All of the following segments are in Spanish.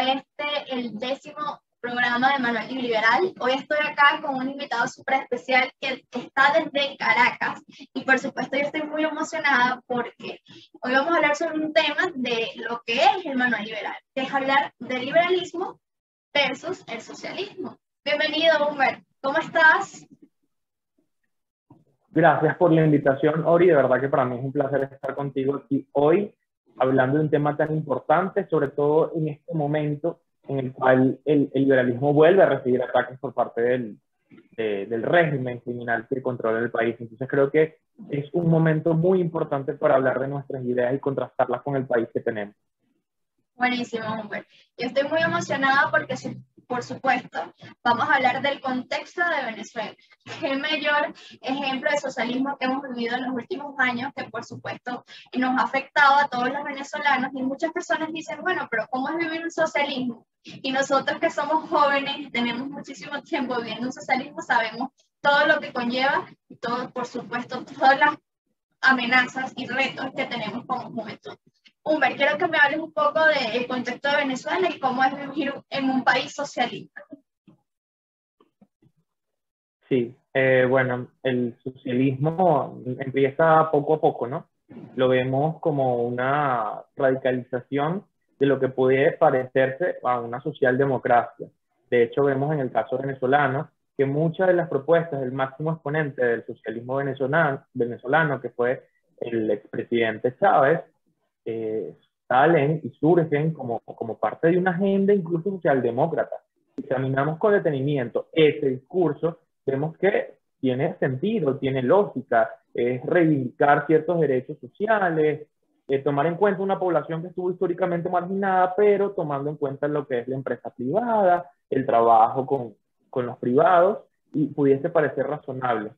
Este, el décimo programa de Manuel Liberal. Hoy estoy acá con un invitado súper especial que está desde Caracas y por supuesto yo estoy muy emocionada porque hoy vamos a hablar sobre un tema de lo que es el Manuel Liberal, que es hablar del liberalismo versus el socialismo. Bienvenido, Humber. ¿Cómo estás? Gracias por la invitación, Ori. De verdad que para mí es un placer estar contigo aquí hoy hablando de un tema tan importante, sobre todo en este momento en el cual el, liberalismo vuelve a recibir ataques por parte del, del régimen criminal que controla el país. Entonces creo que es un momento muy importante para hablar de nuestras ideas y contrastarlas con el país que tenemos. Buenísimo, Humber. Yo estoy muy emocionada porque por supuesto, vamos a hablar del contexto de Venezuela. ¿Qué mayor ejemplo de socialismo que hemos vivido en los últimos años que, por supuesto, nos ha afectado a todos los venezolanos? Y muchas personas dicen, bueno, pero ¿cómo es vivir un socialismo? Y nosotros que somos jóvenes tenemos muchísimo tiempo viviendo un socialismo, sabemos todo lo que conlleva y todo, por supuesto, todas las amenazas y retos que tenemos como juventud. Humber, quiero que me hables un poco del contexto de Venezuela y cómo es vivir en un país socialista. Sí, eh, bueno, el socialismo empieza poco a poco, ¿no? Lo vemos como una radicalización de lo que puede parecerse a una socialdemocracia. De hecho, vemos en el caso venezolano que muchas de las propuestas del máximo exponente del socialismo venezolano, venezolano que fue el expresidente Chávez, eh, salen y surgen como, como parte de una agenda incluso socialdemócrata. Si examinamos con detenimiento ese discurso, vemos que tiene sentido, tiene lógica, es reivindicar ciertos derechos sociales, eh, tomar en cuenta una población que estuvo históricamente marginada, pero tomando en cuenta lo que es la empresa privada, el trabajo con, con los privados, y pudiese parecer razonable.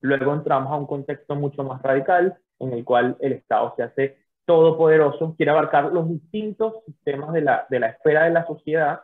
Luego entramos a un contexto mucho más radical, en el cual el Estado se hace todopoderoso, quiere abarcar los distintos sistemas de la, de esfera de la sociedad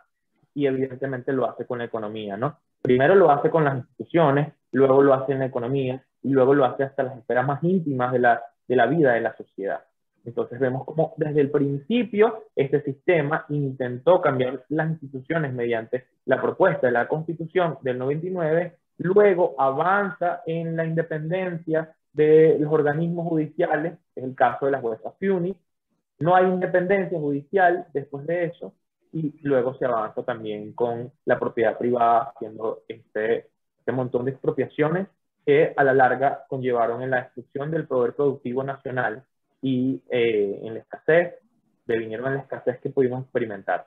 y evidentemente lo hace con la economía, ¿no? Primero lo hace con las instituciones, luego lo hace en la economía y luego lo hace hasta las esferas más íntimas de la, de la vida de la sociedad. Entonces vemos como desde el principio este sistema intentó cambiar las instituciones mediante la propuesta de la Constitución del 99, luego avanza en la independencia de los organismos judiciales, es el caso de las juezas FUNI. No hay independencia judicial después de eso y luego se avanza también con la propiedad privada, haciendo este, este montón de expropiaciones que a la larga conllevaron en la destrucción del poder productivo nacional y eh, en la escasez, devinieron en la escasez que pudimos experimentar.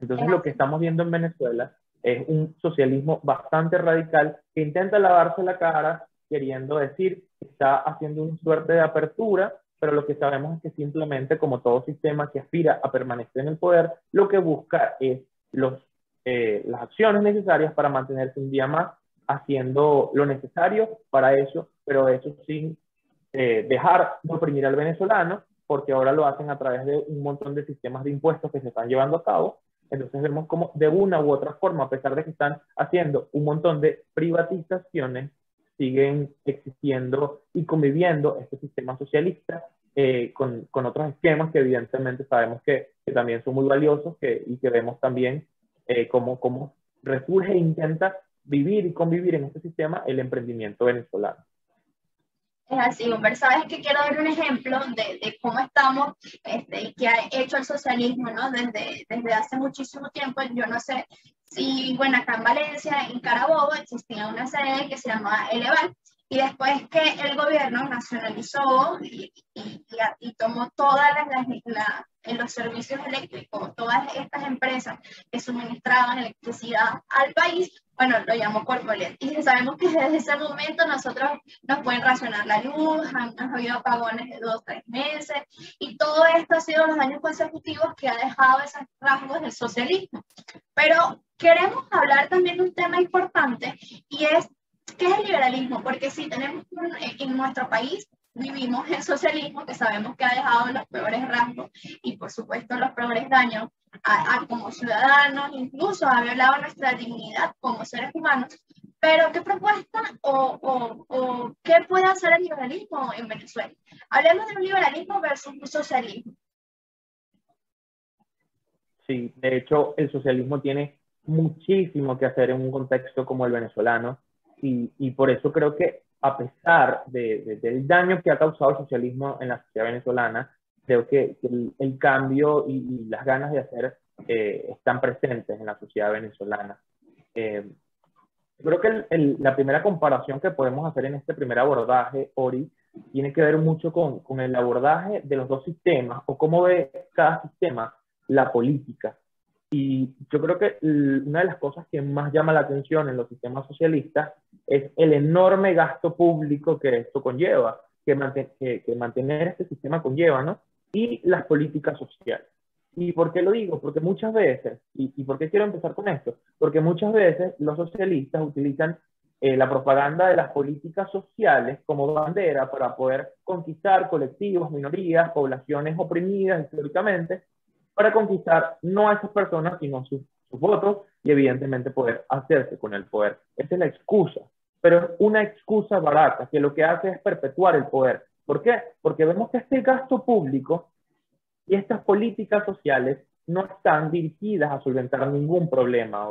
Entonces lo que estamos viendo en Venezuela es un socialismo bastante radical que intenta lavarse la cara queriendo decir está haciendo una suerte de apertura, pero lo que sabemos es que simplemente, como todo sistema que aspira a permanecer en el poder, lo que busca es los, eh, las acciones necesarias para mantenerse un día más haciendo lo necesario para eso, pero eso sin eh, dejar de oprimir al venezolano, porque ahora lo hacen a través de un montón de sistemas de impuestos que se están llevando a cabo. Entonces vemos como de una u otra forma, a pesar de que están haciendo un montón de privatizaciones, siguen existiendo y conviviendo este sistema socialista eh, con, con, otros esquemas que evidentemente sabemos que, que también son muy valiosos que, y que vemos también eh, cómo, cómo resurge e intenta vivir y convivir en este sistema el emprendimiento venezolano. Es así, Humber. Sabes que quiero dar un ejemplo de, de cómo estamos este, y qué ha hecho el socialismo ¿no? desde, desde hace muchísimo tiempo. Yo no sé Sí, bueno, acá en Valencia, en Carabobo, existía una sede que se llamaba Eleval, y después que el gobierno nacionalizó y, y, tomó todas las, en los servicios eléctricos, todas estas empresas que suministraban electricidad al país, bueno, lo llamó Corpolet. Y sabemos que desde ese momento nosotros nos pueden racionar la luz, han, han habido apagones de dos, tres meses, y todo esto ha sido los años consecutivos que ha dejado esos rasgos del socialismo. Pero queremos hablar también de un tema importante y es qué es el liberalismo, porque si tenemos en nuestro país vivimos el socialismo que sabemos que ha dejado los peores rasgos y por supuesto los peores daños a, como ciudadanos, incluso ha violado nuestra dignidad como seres humanos. Pero ¿qué propuesta o, o, o qué puede hacer el liberalismo en Venezuela? Hablemos de un liberalismo versus un socialismo. Sí, de hecho, el socialismo tiene muchísimo que hacer en un contexto como el venezolano y, y por eso creo que a pesar de, del daño que ha causado el socialismo en la sociedad venezolana, creo que, el, cambio y, las ganas de hacer eh, están presentes en la sociedad venezolana. Eh, creo que la primera comparación que podemos hacer en este primer abordaje, Ori, tiene que ver mucho con, con el abordaje de los dos sistemas o cómo ve cada sistema la política. Y yo creo que una de las cosas que más llama la atención en los sistemas socialistas es el enorme gasto público que esto conlleva, que, que, mantener este sistema conlleva, ¿no? Y las políticas sociales. ¿Y por qué lo digo? Porque muchas veces, y, y por qué quiero empezar con esto? Porque muchas veces los socialistas utilizan eh, la propaganda de las políticas sociales como bandera para poder conquistar colectivos, minorías, poblaciones oprimidas históricamente, para conquistar no a esas personas, sino sus, sus votos y evidentemente poder hacerse con el poder. Esa es la excusa, pero es una excusa barata que lo que hace es perpetuar el poder. ¿Por qué? Porque vemos que este gasto público y estas políticas sociales no están dirigidas a solventar ningún problema.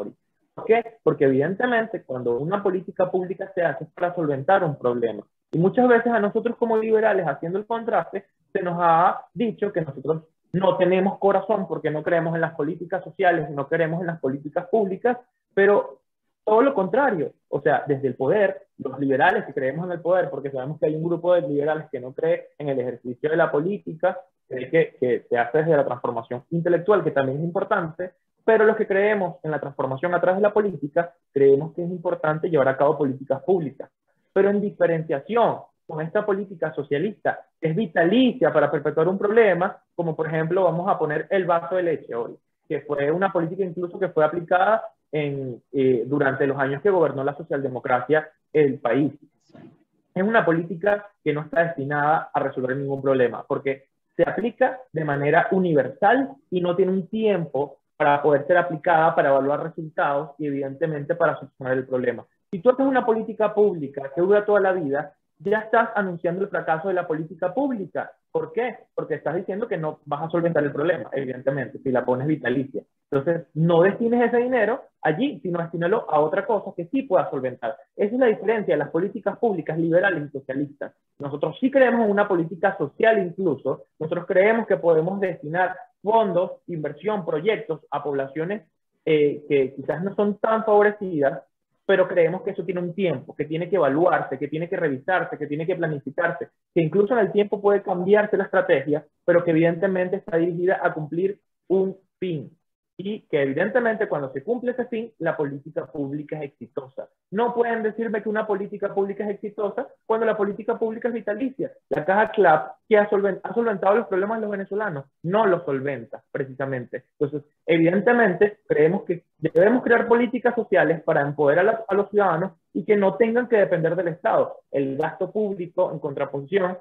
¿Por qué? Porque evidentemente cuando una política pública se hace es para solventar un problema. Y muchas veces a nosotros como liberales, haciendo el contraste, se nos ha dicho que nosotros no tenemos corazón porque no creemos en las políticas sociales, no creemos en las políticas públicas, pero todo lo contrario. O sea, desde el poder, los liberales que creemos en el poder, porque sabemos que hay un grupo de liberales que no cree en el ejercicio de la política, que, que se hace desde la transformación intelectual, que también es importante, pero los que creemos en la transformación a través de la política, creemos que es importante llevar a cabo políticas públicas. Pero en diferenciación con esta política socialista, es vitalicia para perpetuar un problema, como por ejemplo vamos a poner el vaso de leche hoy, que fue una política incluso que fue aplicada en, eh, durante los años que gobernó la socialdemocracia el país. Es una política que no está destinada a resolver ningún problema, porque se aplica de manera universal y no tiene un tiempo para poder ser aplicada, para evaluar resultados y evidentemente para solucionar el problema. Si tú haces una política pública que dura toda la vida, ya estás anunciando el fracaso de la política pública. ¿Por qué? Porque estás diciendo que no vas a solventar el problema, evidentemente, si la pones vitalicia. Entonces, no destines ese dinero allí, sino destínalo a otra cosa que sí pueda solventar. Esa es la diferencia de las políticas públicas liberales y socialistas. Nosotros sí creemos en una política social incluso. Nosotros creemos que podemos destinar fondos, inversión, proyectos a poblaciones eh, que quizás no son tan favorecidas, pero creemos que eso tiene un tiempo, que tiene que evaluarse, que tiene que revisarse, que tiene que planificarse, que incluso en el tiempo puede cambiarse la estrategia, pero que evidentemente está dirigida a cumplir un fin y que evidentemente cuando se cumple ese fin, la política pública es exitosa. No pueden decirme que una política pública es exitosa cuando la política pública es vitalicia. La caja CLAP, que ha, solventado los problemas de los venezolanos, no los solventa precisamente. Entonces, evidentemente, creemos que debemos crear políticas sociales para empoderar a los ciudadanos y que no tengan que depender del Estado. El gasto público, en contraposición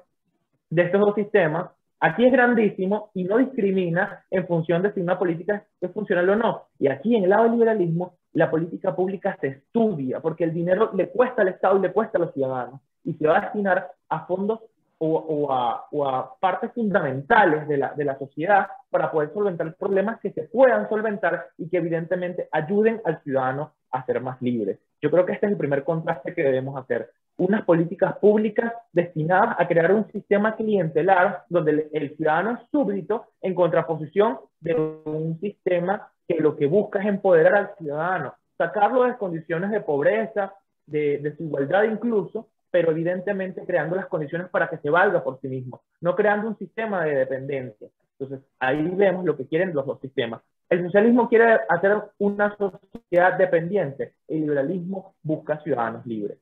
de estos dos sistemas, Aquí es grandísimo y no discrimina en función de si una política es funcional o no. Y aquí en el lado del liberalismo, la política pública se estudia porque el dinero le cuesta al Estado y le cuesta a los ciudadanos y se va a destinar a fondos o, a, partes fundamentales de la, de la sociedad para poder solventar problemas que se puedan solventar y que evidentemente ayuden al ciudadano a ser más libre. Yo creo que este es el primer contraste que debemos hacer unas políticas públicas destinadas a crear un sistema clientelar donde el, ciudadano es súbdito en contraposición de un sistema que lo que busca es empoderar al ciudadano, sacarlo de condiciones de pobreza, de desigualdad incluso, pero evidentemente creando las condiciones para que se valga por sí mismo, no creando un sistema de dependencia. Entonces, ahí vemos lo que quieren los dos sistemas. El socialismo quiere hacer una sociedad dependiente, el liberalismo busca ciudadanos libres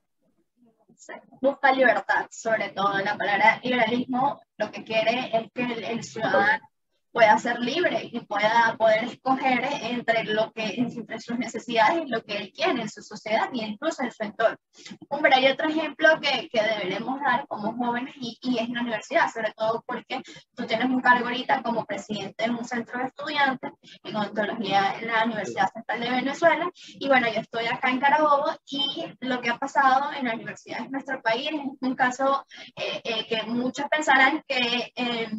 busca libertad, sobre todo. La palabra liberalismo lo que quiere es que el ciudadano pueda ser libre y pueda poder escoger entre lo que entre sus necesidades y lo que él quiere en su sociedad y incluso en su entorno. Hombre, hay otro ejemplo que, que deberemos dar como jóvenes y, y, es la universidad, sobre todo porque tú tienes un cargo ahorita como presidente de un centro de estudiantes en odontología en la Universidad Central de Venezuela y bueno, yo estoy acá en Carabobo y lo que ha pasado en la universidad de nuestro país es un caso eh, eh, que muchos pensarán que... Eh,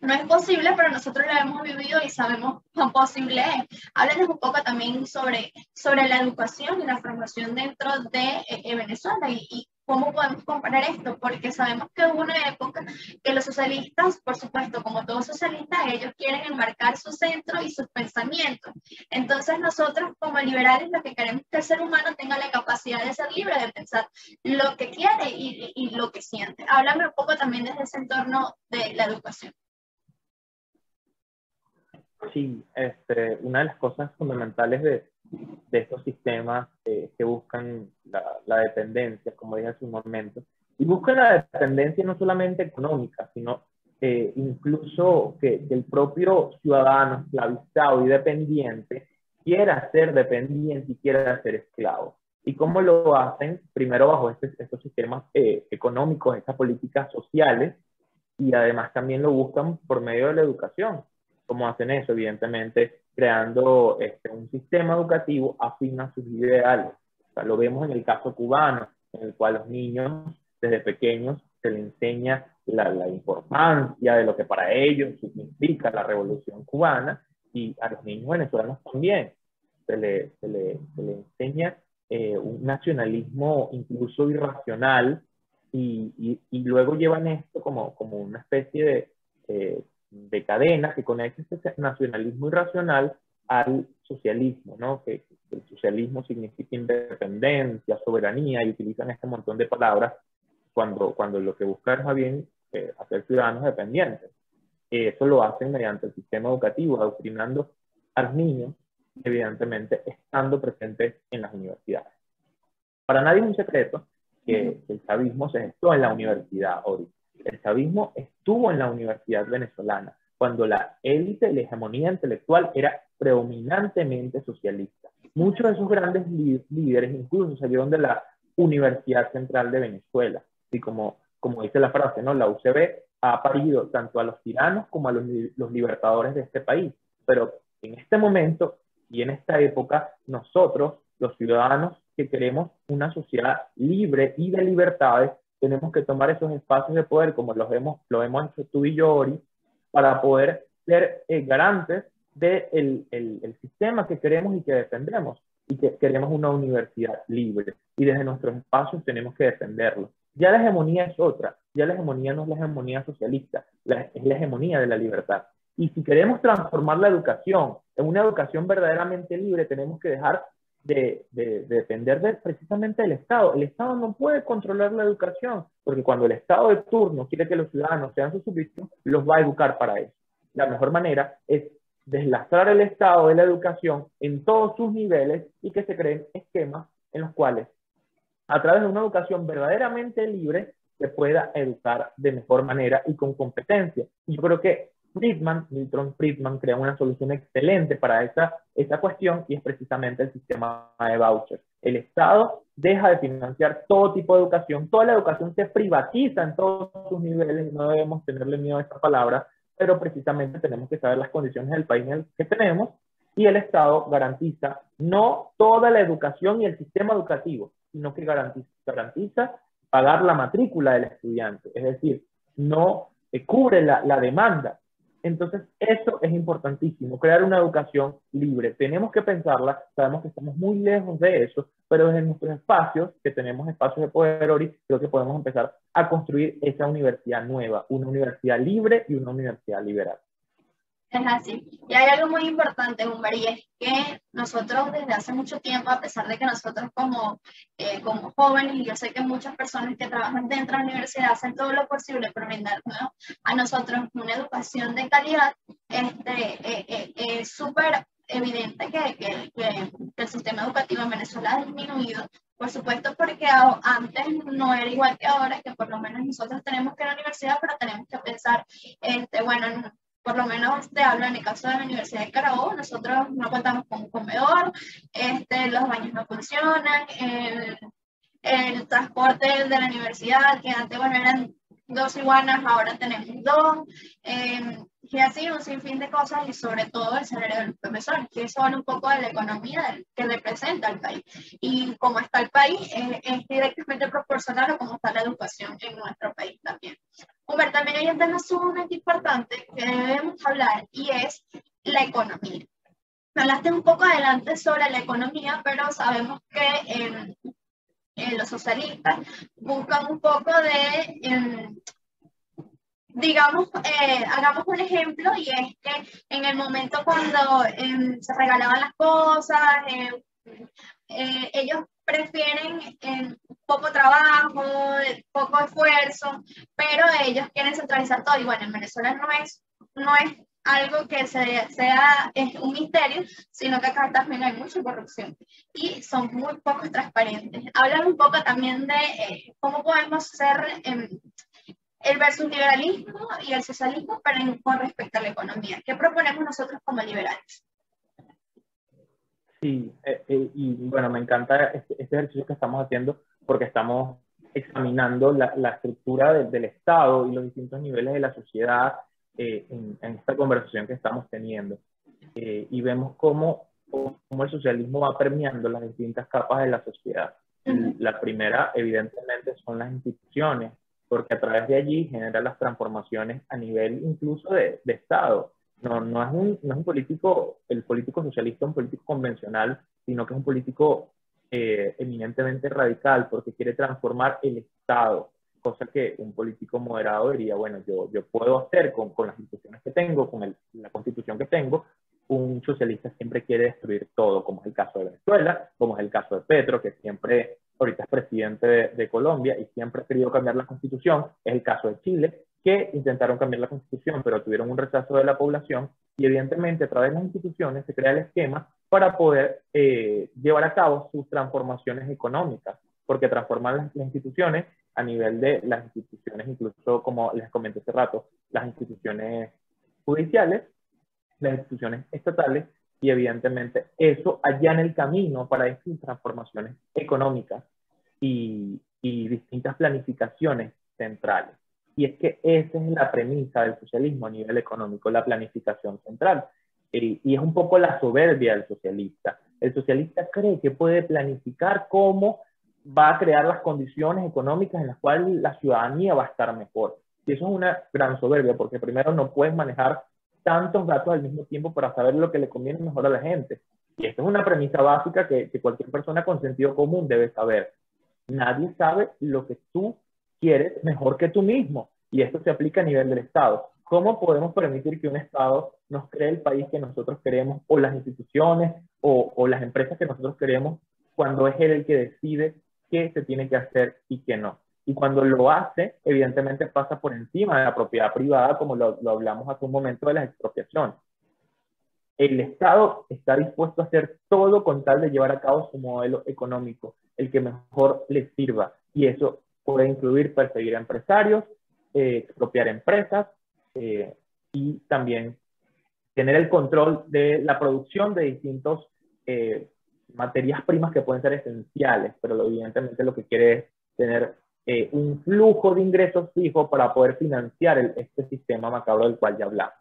no es posible, pero nosotros lo hemos vivido y sabemos cuán posible es. Háblenos un poco también sobre, sobre la educación y la formación dentro de eh, Venezuela y, y, ¿Cómo podemos comparar esto? Porque sabemos que hubo una época que los socialistas, por supuesto, como todos socialistas, ellos quieren enmarcar su centro y sus pensamientos. Entonces nosotros como liberales lo que queremos es que el ser humano tenga la capacidad de ser libre, de pensar lo que quiere y, y lo que siente. Háblame un poco también desde ese entorno de la educación. Sí, este, una de las cosas fundamentales de, de estos sistemas eh, que buscan la, la, dependencia, como dije hace un momento, y buscan la dependencia no solamente económica, sino eh, incluso que, que, el propio ciudadano esclavizado y dependiente quiera ser dependiente y quiera ser esclavo. ¿Y cómo lo hacen? Primero bajo este, estos sistemas eh, económicos, estas políticas sociales, y además también lo buscan por medio de la educación. ¿Cómo hacen eso? Evidentemente creando este, un sistema educativo afín a sus ideales. O sea, lo vemos en el caso cubano, en el cual los niños desde pequeños se les enseña la, la, importancia de lo que para ellos significa la revolución cubana y a los niños venezolanos también. Se le, se le, se le enseña eh, un nacionalismo incluso irracional y, y, y, luego llevan esto como, como una especie de, eh, de cadena que conecta ese nacionalismo irracional al socialismo, ¿no? Que, el socialismo significa independencia, soberanía, y utilizan este montón de palabras cuando, cuando lo que buscan es más bien eh, hacer ciudadanos dependientes. Eso lo hacen mediante el sistema educativo, adoctrinando a los niños, evidentemente estando presentes en las universidades. Para nadie es un secreto que, que el chavismo se gestó en la universidad ahorita el chavismo estuvo en la universidad venezolana cuando la élite, la hegemonía intelectual era predominantemente socialista. Muchos de esos grandes líderes incluso salieron de la Universidad Central de Venezuela. Y como, como dice la frase, ¿no? la UCB ha parido tanto a los tiranos como a los, los libertadores de este país. Pero en este momento y en esta época, nosotros, los ciudadanos que queremos una sociedad libre y de libertades, tenemos que tomar esos espacios de poder, como los hemos, lo hemos hecho tú y yo, Ori, para poder ser eh, garantes del de el, el sistema que queremos y que defendemos, y que queremos una universidad libre. Y desde nuestros espacios tenemos que defenderlo. Ya la hegemonía es otra, ya la hegemonía no es la hegemonía socialista, la, es la hegemonía de la libertad. Y si queremos transformar la educación en una educación verdaderamente libre, tenemos que dejar de, de, de, depender de, precisamente del Estado. El Estado no puede controlar la educación, porque cuando el Estado de turno quiere que los ciudadanos sean sus súbditos, los va a educar para eso. La mejor manera es deslastrar el Estado de la educación en todos sus niveles y que se creen esquemas en los cuales, a través de una educación verdaderamente libre, se pueda educar de mejor manera y con competencia. Y yo creo que Friedman, Milton Friedman, crea una solución excelente para esa, esa cuestión y es precisamente el sistema de vouchers. El Estado deja de financiar todo tipo de educación, toda la educación se privatiza en todos sus niveles no debemos tenerle miedo a esta palabra, pero precisamente tenemos que saber las condiciones del país en el que tenemos y el Estado garantiza no toda la educación y el sistema educativo, sino que garantiza, garantiza pagar la matrícula del estudiante, es decir, no eh, cubre la, la demanda, entonces, eso es importantísimo, crear una educación libre. Tenemos que pensarla, sabemos que estamos muy lejos de eso, pero desde nuestros espacios, que tenemos espacios de poder hoy, creo que podemos empezar a construir esa universidad nueva, una universidad libre y una universidad liberal. Es así. Y hay algo muy importante, Humber, y es que nosotros desde hace mucho tiempo, a pesar de que nosotros como, eh, como jóvenes, y yo sé que muchas personas que trabajan dentro de la universidad hacen todo lo posible por brindarnos a nosotros una educación de calidad, este, eh, eh, es súper evidente que, que, que, el sistema educativo en Venezuela ha disminuido por supuesto, porque antes no era igual que ahora, que por lo menos nosotros tenemos que ir a la universidad, pero tenemos que pensar, este, bueno, por lo menos te hablo en el caso de la Universidad de Carabobo, nosotros no contamos con un comedor, este, los baños no funcionan, el, el transporte de la universidad, que antes bueno, eran dos iguanas, ahora tenemos dos, eh, y así un sinfín de cosas y sobre todo el salario del profesor, que son un poco de la economía que representa el país. Y cómo está el país es directamente proporcional a cómo está la educación en nuestro país también. Humber, también hay un tema sumamente importante que debemos hablar y es la economía. Hablaste un poco adelante sobre la economía, pero sabemos que los socialistas buscan un poco de, em, digamos, eh, hagamos un ejemplo y es que en el momento cuando em, se regalaban las cosas, em, eh, ellos prefieren poco trabajo, poco esfuerzo, pero ellos quieren centralizar todo. Y bueno, en Venezuela no es, no es algo que sea es un misterio, sino que acá también hay mucha corrupción y son muy poco transparentes. Hablan un poco también de eh, cómo podemos ser em, el versus liberalismo y el socialismo, pero con respecto a la economía. ¿Qué proponemos nosotros como liberales? Sí, eh, eh, y bueno, me encanta este, este, ejercicio que estamos haciendo porque estamos examinando la, la estructura del Estado y los distintos niveles de la sociedad eh, en, esta conversación que estamos teniendo. Eh, y vemos cómo, cómo, el socialismo va permeando las distintas capas de la sociedad. La primera, evidentemente, son las instituciones, porque a través de allí genera las transformaciones a nivel incluso de, de Estado. No, no, es un, no es un político, el político socialista, un político convencional, sino que es un político eh, eminentemente radical, porque quiere transformar el Estado cosa que un político moderado diría, bueno, yo, yo puedo hacer con, con las instituciones que tengo, con el, la constitución que tengo, un socialista siempre quiere destruir todo, como es el caso de Venezuela, como es el caso de Petro, que siempre ahorita es presidente de, de, Colombia y siempre ha querido cambiar la constitución, es el caso de Chile, que intentaron cambiar la constitución, pero tuvieron un rechazo de la población y evidentemente a través de las instituciones se crea el esquema para poder eh, llevar a cabo sus transformaciones económicas, porque transformar las, las instituciones a nivel de las instituciones, incluso como les comenté hace rato, las instituciones judiciales, las instituciones estatales, y evidentemente eso allá en el camino para estas transformaciones económicas y, y distintas planificaciones centrales. Y es que esa es la premisa del socialismo a nivel económico, la planificación central. Y, y, es un poco la soberbia del socialista. El socialista cree que puede planificar cómo va a crear las condiciones económicas en las cuales la ciudadanía va a estar mejor. Y eso es una gran soberbia, porque primero no puedes manejar tantos datos al mismo tiempo para saber lo que le conviene mejor a la gente. Y esta es una premisa básica que, que cualquier persona con sentido común debe saber. Nadie sabe lo que tú quieres mejor que tú mismo. Y esto se aplica a nivel del Estado. ¿Cómo podemos permitir que un Estado nos cree el país que nosotros queremos, o las instituciones, o, o las empresas que nosotros queremos, cuando es él el que decide qué se tiene que hacer y qué no. Y cuando lo hace, evidentemente pasa por encima de la propiedad privada, como lo, hablamos hace un momento de las expropiaciones. El Estado está dispuesto a hacer todo con tal de llevar a cabo su modelo económico, el que mejor le sirva. Y eso puede incluir perseguir a empresarios, eh, expropiar empresas eh, y también tener el control de la producción de distintos eh, materias primas que pueden ser esenciales, pero evidentemente lo que quiere es tener eh, un flujo de ingresos fijo para poder financiar este sistema macabro del cual ya hablamos.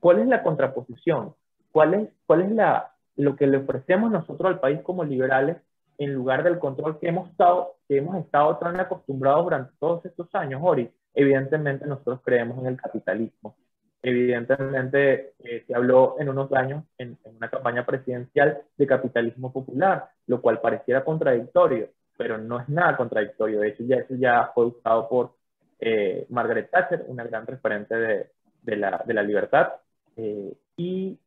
¿Cuál es la contraposición? ¿Cuál es, cuál es la, lo que le ofrecemos nosotros al país como liberales en lugar del control que hemos estado, que hemos estado tan acostumbrados durante todos estos años, Ori? Evidentemente nosotros creemos en el capitalismo evidentemente eh, se habló en unos años en, una campaña presidencial de capitalismo popular, lo cual pareciera contradictorio, pero no es nada contradictorio. De hecho, ya, eso ya fue usado por eh, Margaret Thatcher, una gran referente de, de, la, de la, libertad. Eh, ¿Y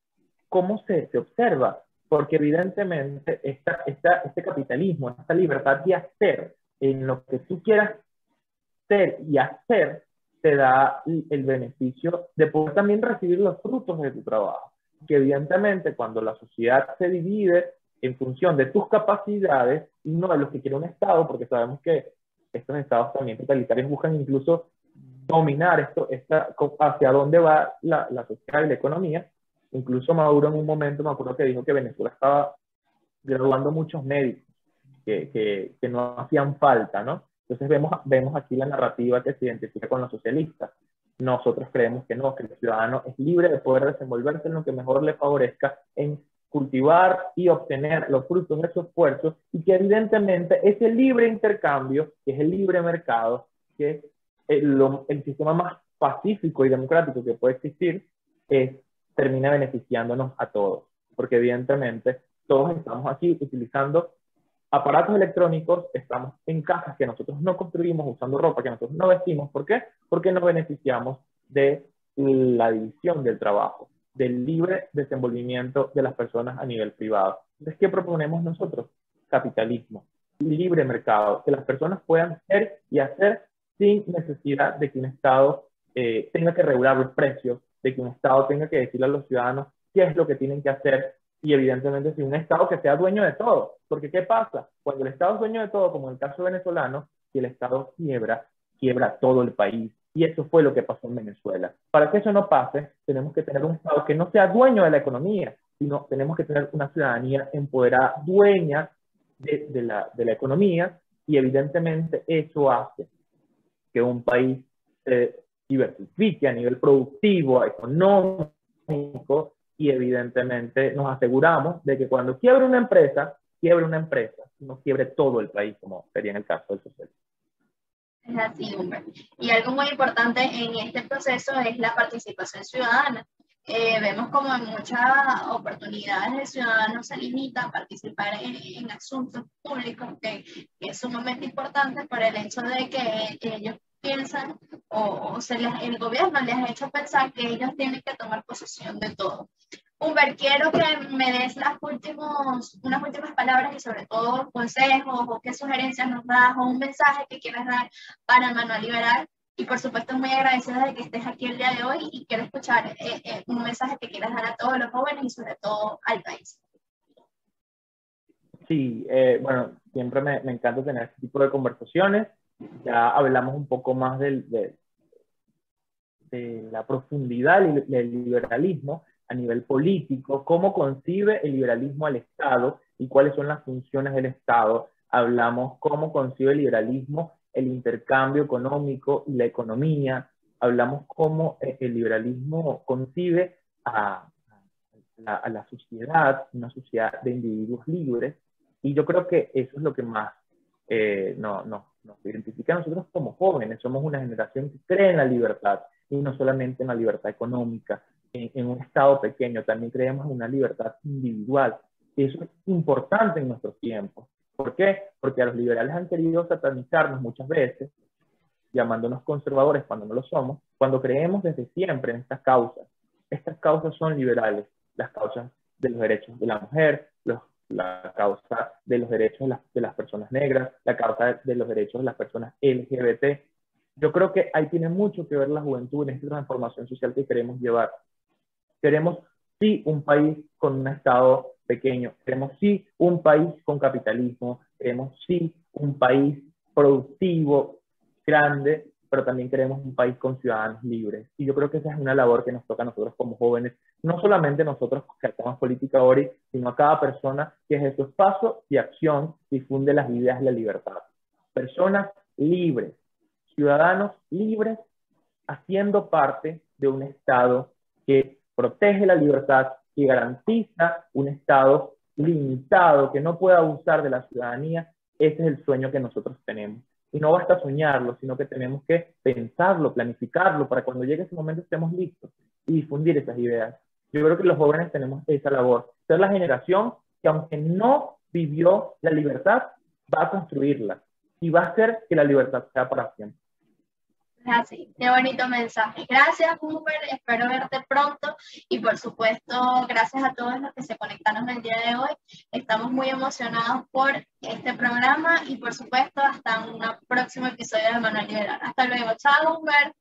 cómo se, se, observa? Porque evidentemente esta, esta, este capitalismo, esta libertad de hacer en lo que tú quieras ser y hacer, te da el beneficio de poder también recibir los frutos de tu trabajo. Que evidentemente cuando la sociedad se divide en función de tus capacidades y no de lo que quiere un Estado, porque sabemos que estos estados también totalitarios buscan incluso dominar esto, esta, hacia dónde va la, la sociedad y la economía. Incluso Maduro en un momento me acuerdo que dijo que Venezuela estaba graduando muchos médicos que, que, que no hacían falta, ¿no? Entonces vemos, vemos aquí la narrativa que se identifica con los socialistas. Nosotros creemos que no, que el ciudadano es libre de poder desenvolverse en lo que mejor le favorezca en cultivar y obtener los frutos de su esfuerzo y que evidentemente ese libre intercambio, que es el libre mercado, que es el, el sistema más pacífico y democrático que puede existir, es, termina beneficiándonos a todos, porque evidentemente todos estamos aquí utilizando aparatos electrónicos, estamos en casas que nosotros no construimos, usando ropa que nosotros no vestimos. ¿Por qué? Porque nos beneficiamos de la división del trabajo, del libre desenvolvimiento de las personas a nivel privado. Entonces, ¿qué proponemos nosotros? Capitalismo, libre mercado, que las personas puedan ser y hacer sin necesidad de que un Estado eh, tenga que regular los precios, de que un Estado tenga que decirle a los ciudadanos qué es lo que tienen que hacer y evidentemente si un Estado que sea dueño de todo. Porque ¿qué pasa? Cuando el Estado es dueño de todo, como en el caso venezolano, si el Estado quiebra, quiebra todo el país. Y eso fue lo que pasó en Venezuela. Para que eso no pase, tenemos que tener un Estado que no sea dueño de la economía, sino tenemos que tener una ciudadanía empoderada, dueña de, la, de la economía, y evidentemente eso hace que un país se diversifique a nivel productivo, económico, y evidentemente nos aseguramos de que cuando quiebre una empresa, quiebre una empresa, no quiebre todo el país, como sería en el caso del socialismo. Es así, hombre. Y algo muy importante en este proceso es la participación ciudadana. Eh, vemos como en muchas oportunidades el ciudadano se limita a participar en, asuntos públicos, que, que, es sumamente importante por el hecho de que ellos piensan o, se les, el gobierno les ha hecho pensar que ellos tienen que tomar posesión de todo. Humber, quiero que me des las últimos, unas últimas palabras y sobre todo consejos o qué sugerencias nos das o un mensaje que quieras dar para el Manual Liberal. Y por supuesto muy agradecida de que estés aquí el día de hoy y quiero escuchar eh, eh, un mensaje que quieras dar a todos los jóvenes y sobre todo al país. Sí, eh, bueno, siempre me, me encanta tener este tipo de conversaciones ya hablamos un poco más del, de, la profundidad del liberalismo a nivel político, cómo concibe el liberalismo al Estado y cuáles son las funciones del Estado. Hablamos cómo concibe el liberalismo el intercambio económico y la economía. Hablamos cómo eh, el liberalismo concibe a, a la sociedad, una sociedad de individuos libres. Y yo creo que eso es lo que más eh, no, no, nos identifica a nosotros como jóvenes. Somos una generación que cree en la libertad y no solamente en la libertad económica. En, un Estado pequeño también creemos en una libertad individual. Y eso es importante en nuestros tiempos. ¿Por qué? Porque a los liberales han querido satanizarnos muchas veces, llamándonos conservadores cuando no lo somos, cuando creemos desde siempre en estas causas. Estas causas son liberales, las causas de los derechos de la mujer, los la causa de los derechos de las, personas negras, la causa de los derechos de las personas LGBT. Yo creo que ahí tiene mucho que ver la juventud en esta transformación social que queremos llevar. Queremos sí un país con un Estado pequeño, queremos sí un país con capitalismo, queremos sí un país productivo, grande, pero también queremos un país con ciudadanos libres. Y yo creo que esa es una labor que nos toca a nosotros como jóvenes, no solamente nosotros que hacemos política ahora, sino a cada persona que desde su espacio y acción difunde las ideas de la libertad. Personas libres, ciudadanos libres, haciendo parte de un Estado que protege la libertad, y garantiza un Estado limitado, que no pueda abusar de la ciudadanía. Ese es el sueño que nosotros tenemos. Y no basta soñarlo, sino que tenemos que pensarlo, planificarlo, para cuando llegue ese momento estemos listos y difundir esas ideas. Yo creo que los jóvenes tenemos esa labor, ser la generación que aunque no vivió la libertad, va a construirla y va a hacer que la libertad sea para siempre. Así, qué bonito mensaje. Gracias, Cooper. Espero verte pronto. Y por supuesto, gracias a todos los que se conectaron el día de hoy. Estamos muy emocionados por este programa y por supuesto hasta un próximo episodio de Manuel Liberal. Hasta luego. Chao, Cooper.